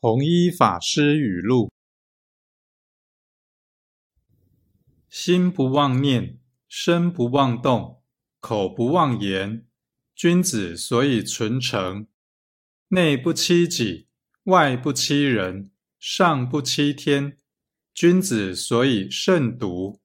弘一法师语录。心不妄念身不妄动口不妄言君子所以存诚。内不欺己外不欺人上不欺天君子所以慎独